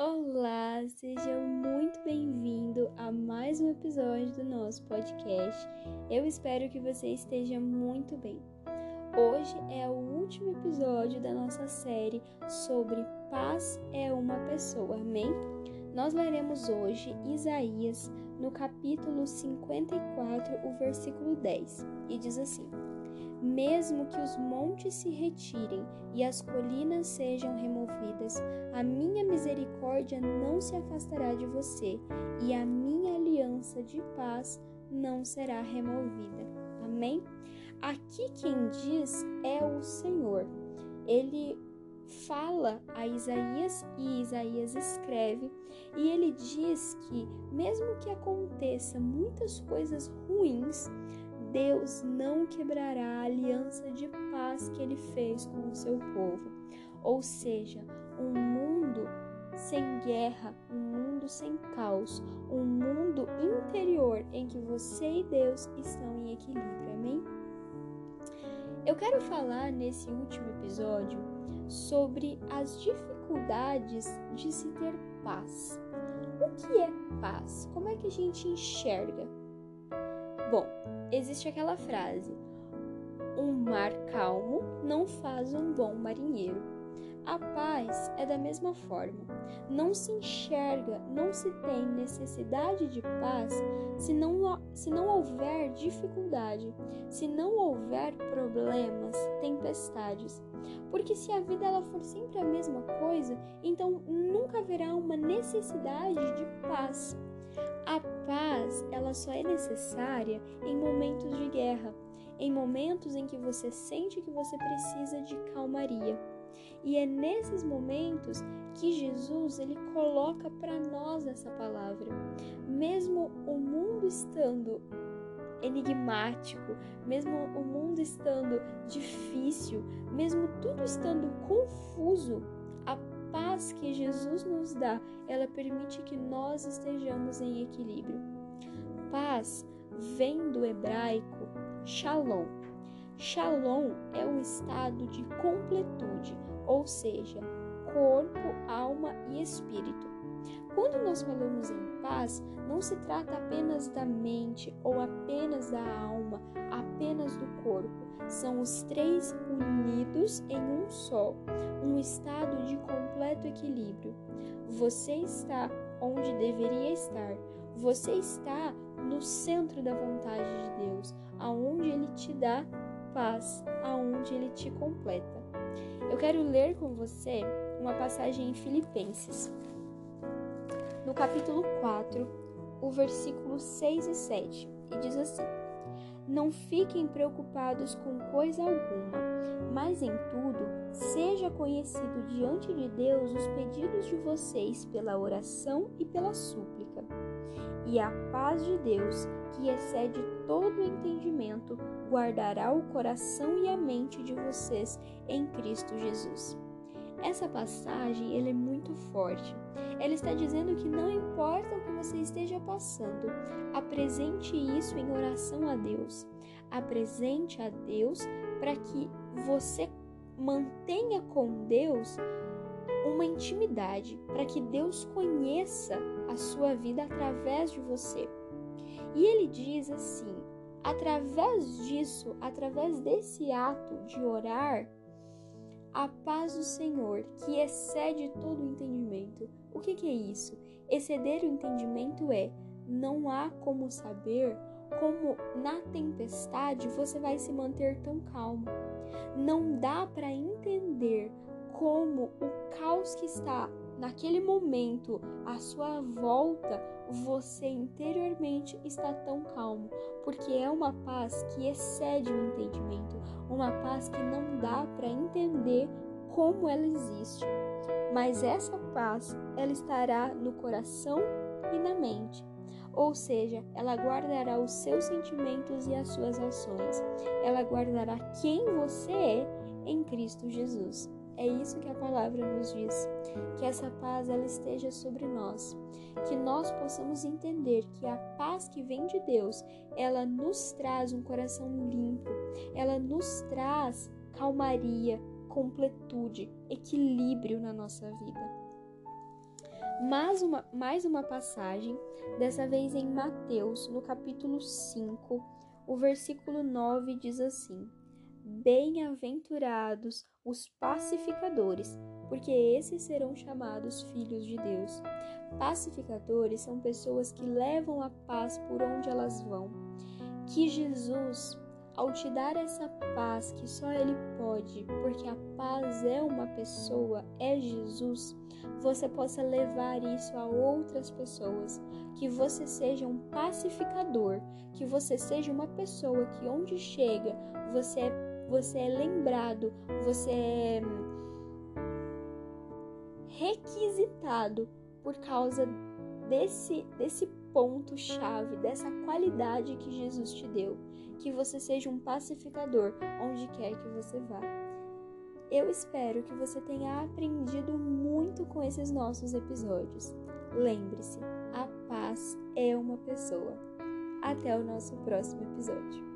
Olá, seja muito bem-vindo a mais um episódio do nosso podcast. Eu espero que você esteja muito bem. Hoje é o último episódio da nossa série sobre paz é uma pessoa, amém? Nós leremos hoje Isaías no capítulo 54, o versículo 10, e diz assim: mesmo que os montes se retirem e as colinas sejam removidas, a minha misericórdia não se afastará de você e a minha aliança de paz não será removida. Amém? Aqui quem diz é o Senhor. Ele fala a Isaías e Isaías escreve, e ele diz que, mesmo que aconteça muitas coisas ruins, Deus não quebrará a aliança de paz que ele fez com o seu povo. Ou seja, um mundo sem guerra, um mundo sem caos, um mundo interior em que você e Deus estão em equilíbrio. Amém? Eu quero falar nesse último episódio sobre as dificuldades de se ter paz. O que é paz? Como é que a gente enxerga? Bom, existe aquela frase: um mar calmo não faz um bom marinheiro. A paz é da mesma forma. Não se enxerga, não se tem necessidade de paz se não, se não houver dificuldade, se não houver problemas, tempestades. Porque se a vida ela for sempre a mesma coisa, então nunca haverá uma necessidade de paz. A paz, ela só é necessária em momentos de guerra, em momentos em que você sente que você precisa de calmaria. E é nesses momentos que Jesus ele coloca para nós essa palavra. Mesmo o mundo estando enigmático, mesmo o mundo estando difícil, mesmo tudo estando confuso, paz que Jesus nos dá, ela permite que nós estejamos em equilíbrio. Paz vem do hebraico shalom. Shalom é um estado de completude, ou seja, corpo, alma e espírito. Quando nós falamos em paz, não se trata apenas da mente ou apenas da alma, apenas do corpo. São os três unidos em um só, um estado de completo equilíbrio. Você está onde deveria estar. Você está no centro da vontade de Deus, aonde ele te dá paz, aonde ele te completa. Eu quero ler com você uma passagem em Filipenses, no capítulo 4, o versículo 6 e 7, e diz assim: Não fiquem preocupados com coisa alguma, mas em tudo seja conhecido diante de Deus os pedidos de vocês pela oração e pela súplica. E a paz de Deus, que excede todo o entendimento, guardará o coração e a mente de vocês em Cristo Jesus. Essa passagem ele é muito forte. Ela está dizendo que não importa o que você esteja passando, apresente isso em oração a Deus. Apresente a Deus para que você mantenha com Deus uma intimidade, para que Deus conheça a sua vida através de você. E ele diz assim: através disso, através desse ato de orar, a paz do Senhor, que excede todo o entendimento. O que, que é isso? Exceder o entendimento é não há como saber como na tempestade você vai se manter tão calmo. Não dá para entender como o caos que está naquele momento à sua volta, você interiormente está tão calmo, porque é uma paz que excede o entendimento, uma paz que não dá para entender como ela existe. Mas essa paz, ela estará no coração e na mente. Ou seja, ela guardará os seus sentimentos e as suas ações. Ela guardará quem você é em Cristo Jesus. É isso que a palavra nos diz. Que essa paz ela esteja sobre nós, que nós possamos entender que a paz que vem de Deus, ela nos traz um coração limpo, ela nos traz calmaria, completude, equilíbrio na nossa vida. mais uma, mais uma passagem, dessa vez em Mateus, no capítulo 5, o versículo 9 diz assim: Bem-aventurados os pacificadores, porque esses serão chamados filhos de Deus. Pacificadores são pessoas que levam a paz por onde elas vão. Que Jesus, ao te dar essa paz que só Ele pode, porque a paz é uma pessoa, é Jesus, você possa levar isso a outras pessoas, que você seja um pacificador, que você seja uma pessoa que onde chega, você é, você é lembrado, você é requisitado por causa desse desse ponto chave, dessa qualidade que Jesus te deu, que você seja um pacificador onde quer que você vá. Eu espero que você tenha aprendido muito com esses nossos episódios. Lembre-se, a paz é uma pessoa. Até o nosso próximo episódio.